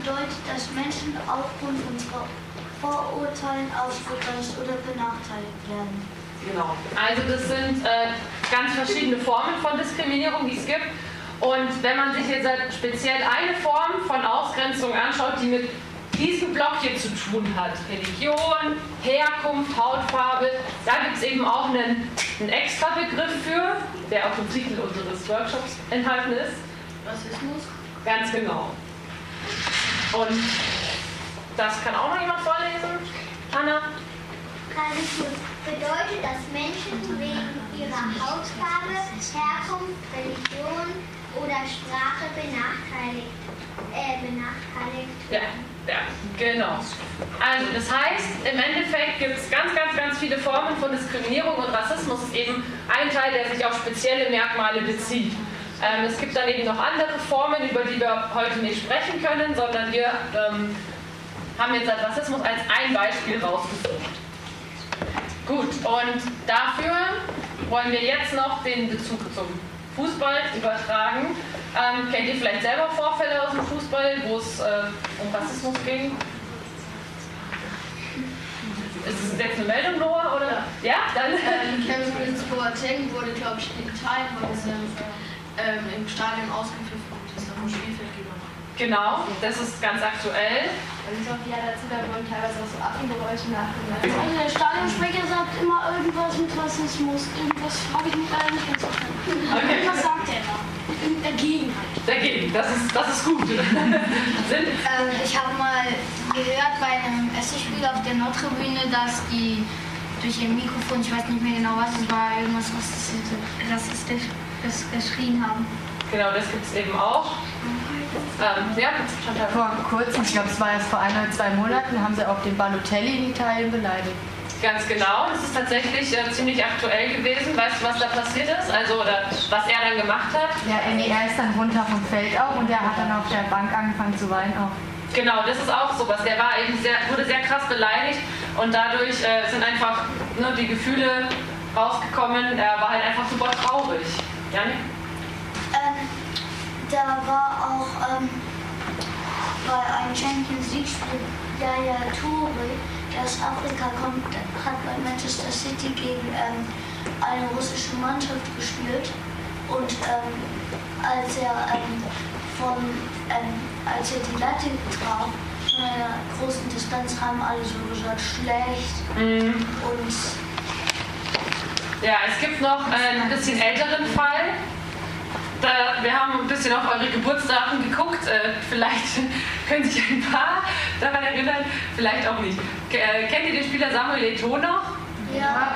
bedeutet, dass Menschen aufgrund von Vorurteilen ausgegrenzt oder benachteiligt werden. Genau. Also das sind äh, ganz verschiedene Formen von Diskriminierung, die es gibt. Und wenn man sich jetzt speziell eine Form von Ausgrenzung anschaut, die mit diesem Block hier zu tun hat, Religion, Herkunft, Hautfarbe, da gibt es eben auch einen, einen extra Begriff für, der auch im Titel unseres Workshops enthalten ist. Rassismus? Ganz genau. Und das kann auch noch jemand vorlesen? Anna? Rassismus bedeutet, dass Menschen wegen ihrer Hautfarbe, Herkunft, Religion oder Sprache benachteiligt, äh, benachteiligt werden. Ja, ja, genau. Also das heißt, im Endeffekt gibt es ganz, ganz, ganz viele Formen von Diskriminierung und Rassismus ist eben ein Teil, der sich auf spezielle Merkmale bezieht. Ähm, es gibt dann eben noch andere Formen, über die wir heute nicht sprechen können, sondern wir ähm, haben jetzt Rassismus als ein Beispiel rausgesucht. Gut, und dafür wollen wir jetzt noch den Bezug zum Fußball übertragen. Ähm, kennt ihr vielleicht selber Vorfälle aus dem Fußball, wo es äh, um Rassismus ging? Ist es jetzt eine Meldung, Noah? Oder? Ja, dann. Ähm, Kevin Prince Boateng wurde, glaube ich, in Italien heute ähm, im Stadion ausgepfiffen und ist auf dem Spielfeld gegangen. Genau, das ist ganz aktuell. Und ja, dazu da wurden teilweise auch so Affengeräusche nachgemacht. Also der Stadionsprecher sagt immer irgendwas mit Rassismus. Irgendwas habe ich mich leider nicht ganz verstanden. Okay. Was sagt er da? Dagegen halt. Dagegen, das ist, das ist gut. ähm, ich habe mal gehört bei einem Essensspiel auf der Nordtribüne, dass die durch ihr Mikrofon, ich weiß nicht mehr genau was es war, irgendwas rassistisch geschrien haben. Genau, das gibt es eben auch. Ähm, ja, vor kurzem, ich glaube, es war erst vor ein oder zwei Monaten, haben sie auch den Balotelli in Italien beleidigt. Ganz genau, das ist tatsächlich äh, ziemlich aktuell gewesen. Weißt du, was da passiert ist? Also, oder was er dann gemacht hat? Ja, er ist dann runter vom Feld auch und er hat dann auf der Bank angefangen zu weinen auch. Genau, das ist auch sowas. Der war eben sehr, wurde sehr krass beleidigt und dadurch äh, sind einfach ne, die Gefühle rausgekommen. Er war halt einfach super traurig. Janik? Ähm, da war auch ähm, bei einem Champions League Spiel Yaya Toure, der aus Afrika kommt, hat bei Manchester City gegen ähm, eine russische Mannschaft gespielt und ähm, als er ähm, von ähm, als er die Latte traf einer großen Distanz haben alle so gesagt schlecht mhm. und ja, es gibt noch einen bisschen älteren Fall. Da, wir haben ein bisschen auf eure Geburtsdaten geguckt. Äh, vielleicht können sich ein paar daran erinnern, vielleicht auch nicht. Äh, kennt ihr den Spieler Samuel Eto'o noch? Ja.